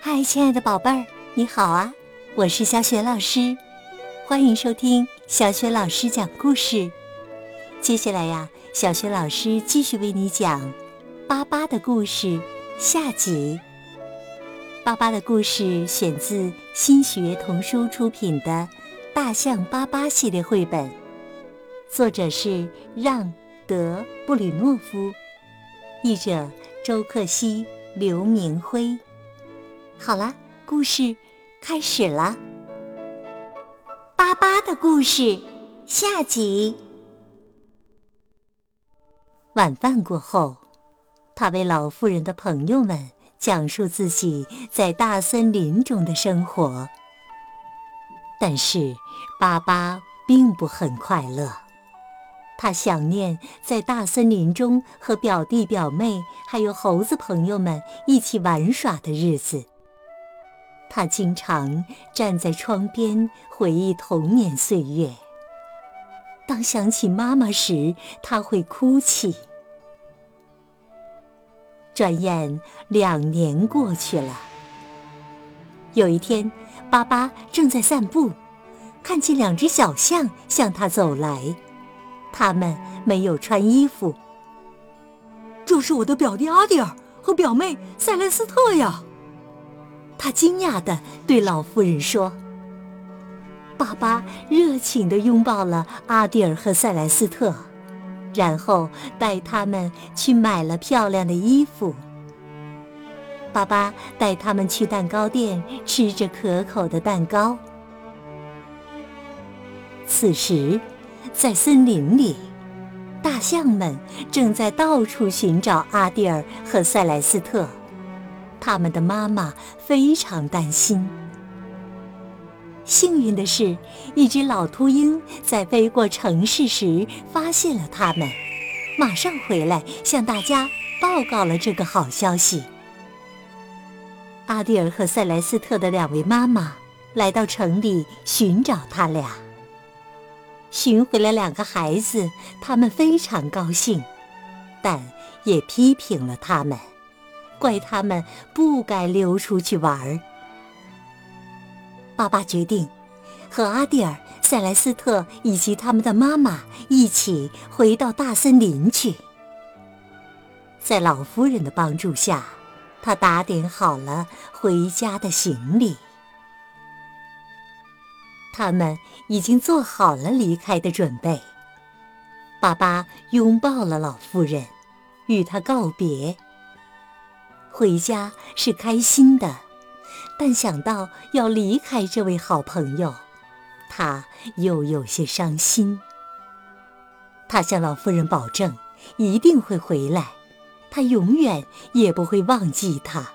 嗨，亲爱的宝贝儿，你好啊！我是小雪老师，欢迎收听小雪老师讲故事。接下来呀，小雪老师继续为你讲《巴巴的故事》下集。《巴巴的故事》选自新学童书出品的《大象巴巴》系列绘本，作者是让·德·布吕诺夫，译者周克希、刘明辉。好了，故事开始了。巴巴的故事下集。晚饭过后，他为老妇人的朋友们讲述自己在大森林中的生活。但是，巴巴并不很快乐。他想念在大森林中和表弟表妹还有猴子朋友们一起玩耍的日子。他经常站在窗边回忆童年岁月。当想起妈妈时，他会哭泣。转眼两年过去了。有一天，巴巴正在散步，看见两只小象向他走来。他们没有穿衣服。这是我的表弟阿迪尔和表妹塞莱斯特呀。他惊讶地对老妇人说：“爸爸热情地拥抱了阿蒂尔和塞莱斯特，然后带他们去买了漂亮的衣服。爸爸带他们去蛋糕店吃着可口的蛋糕。此时，在森林里，大象们正在到处寻找阿蒂尔和塞莱斯特。”他们的妈妈非常担心。幸运的是，一只老秃鹰在飞过城市时发现了他们，马上回来向大家报告了这个好消息。阿蒂尔和塞莱斯特的两位妈妈来到城里寻找他俩，寻回了两个孩子，他们非常高兴，但也批评了他们。怪他们不该溜出去玩儿。爸爸决定和阿蒂尔、塞莱斯特以及他们的妈妈一起回到大森林去。在老夫人的帮助下，他打点好了回家的行李。他们已经做好了离开的准备。爸爸拥抱了老夫人，与她告别。回家是开心的，但想到要离开这位好朋友，他又有些伤心。他向老妇人保证一定会回来，他永远也不会忘记他。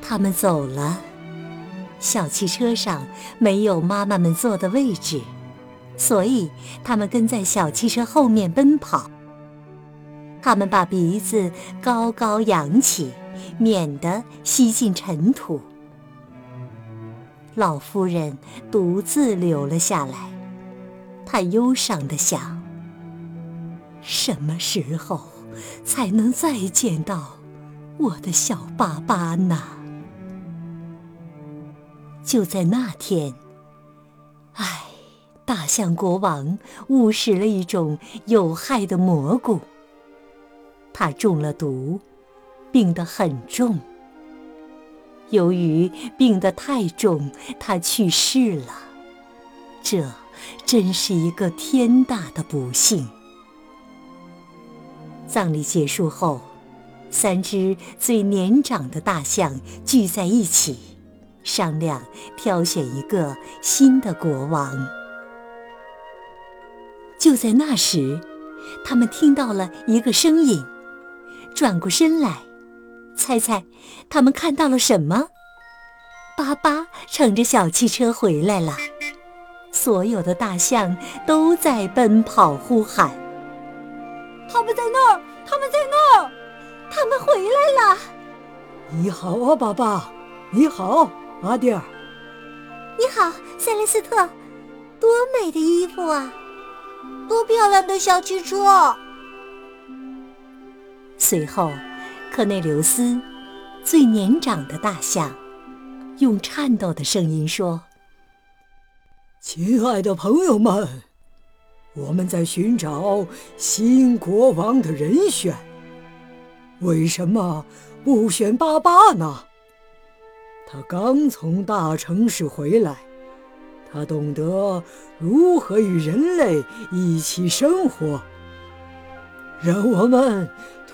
他们走了，小汽车上没有妈妈们坐的位置，所以他们跟在小汽车后面奔跑。他们把鼻子高高扬起，免得吸进尘土。老夫人独自留了下来，她忧伤地想：什么时候才能再见到我的小巴巴呢？就在那天，唉，大象国王误食了一种有害的蘑菇。他中了毒，病得很重。由于病得太重，他去世了。这真是一个天大的不幸。葬礼结束后，三只最年长的大象聚在一起，商量挑选一个新的国王。就在那时，他们听到了一个声音。转过身来，猜猜他们看到了什么？巴巴乘着小汽车回来了，所有的大象都在奔跑呼喊：“他们在那儿！他们在那儿！他们回来了！”你好啊，巴巴！你好，阿迪尔！你好，塞雷斯特！多美的衣服啊！多漂亮的小汽车！随后，科内留斯、最年长的大象，用颤抖的声音说：“亲爱的朋友们，我们在寻找新国王的人选。为什么不选巴巴呢？他刚从大城市回来，他懂得如何与人类一起生活。让我们。”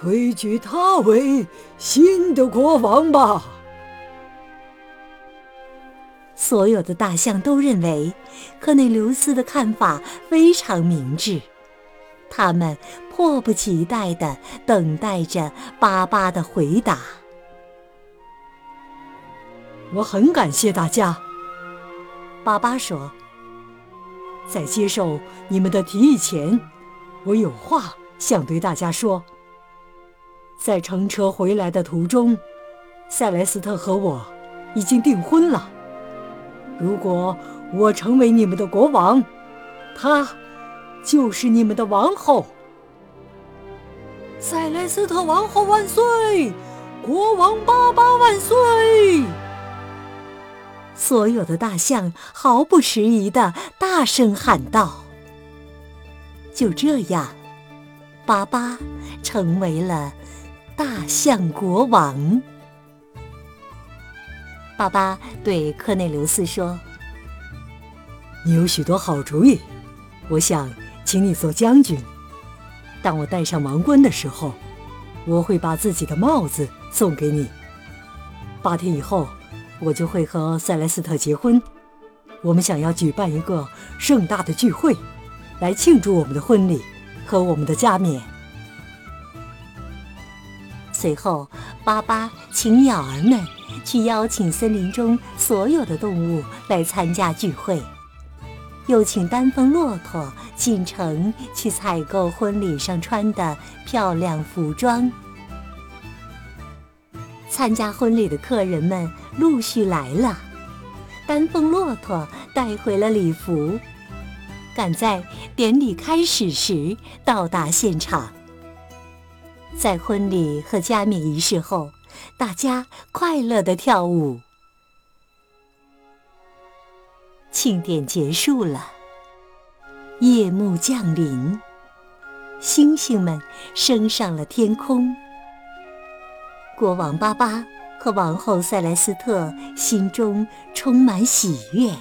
推举他为新的国王吧！所有的大象都认为克内留斯的看法非常明智，他们迫不及待地等待着巴巴的回答。我很感谢大家，巴巴说。在接受你们的提议前，我有话想对大家说。在乘车回来的途中，塞莱斯特和我已经订婚了。如果我成为你们的国王，她就是你们的王后。塞莱斯特王后万岁！国王巴巴万岁！所有的大象毫不迟疑地大声喊道。就这样，巴巴成为了。大象国王，爸爸对科内留斯说：“你有许多好主意，我想请你做将军。当我戴上王冠的时候，我会把自己的帽子送给你。八天以后，我就会和塞莱斯特结婚。我们想要举办一个盛大的聚会，来庆祝我们的婚礼和我们的加冕。”随后，巴巴请鸟儿们去邀请森林中所有的动物来参加聚会，又请丹峰骆驼进城去采购婚礼上穿的漂亮服装。参加婚礼的客人们陆续来了，丹峰骆驼带回了礼服，赶在典礼开始时到达现场。在婚礼和加冕仪式后，大家快乐地跳舞。庆典结束了，夜幕降临，星星们升上了天空。国王巴巴和王后塞莱斯特心中充满喜悦，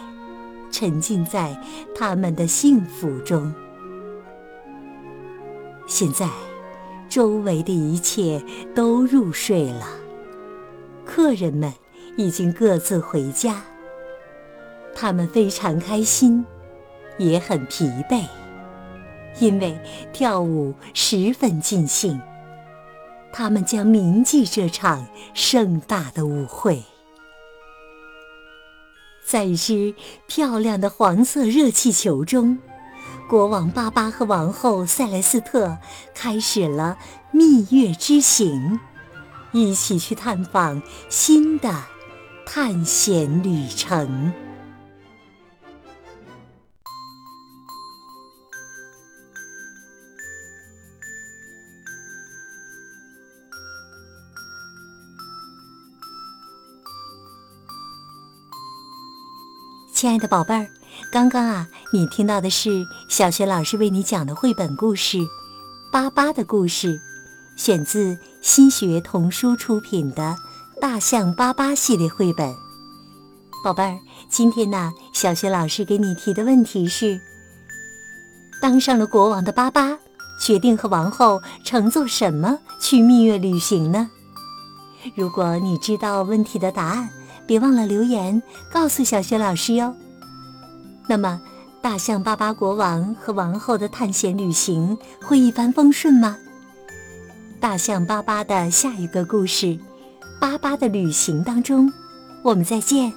沉浸在他们的幸福中。现在。周围的一切都入睡了，客人们已经各自回家。他们非常开心，也很疲惫，因为跳舞十分尽兴。他们将铭记这场盛大的舞会。在一只漂亮的黄色热气球中。国王巴巴和王后塞莱斯特开始了蜜月之行，一起去探访新的探险旅程。亲爱的宝贝儿。刚刚啊，你听到的是小学老师为你讲的绘本故事《巴巴的故事》，选自新学童书出品的《大象巴巴》系列绘本。宝贝儿，今天呢，小学老师给你提的问题是：当上了国王的巴巴，决定和王后乘坐什么去蜜月旅行呢？如果你知道问题的答案，别忘了留言告诉小学老师哟。那么，大象巴巴国王和王后的探险旅行会一帆风顺吗？大象巴巴的下一个故事《巴巴的旅行》当中，我们再见。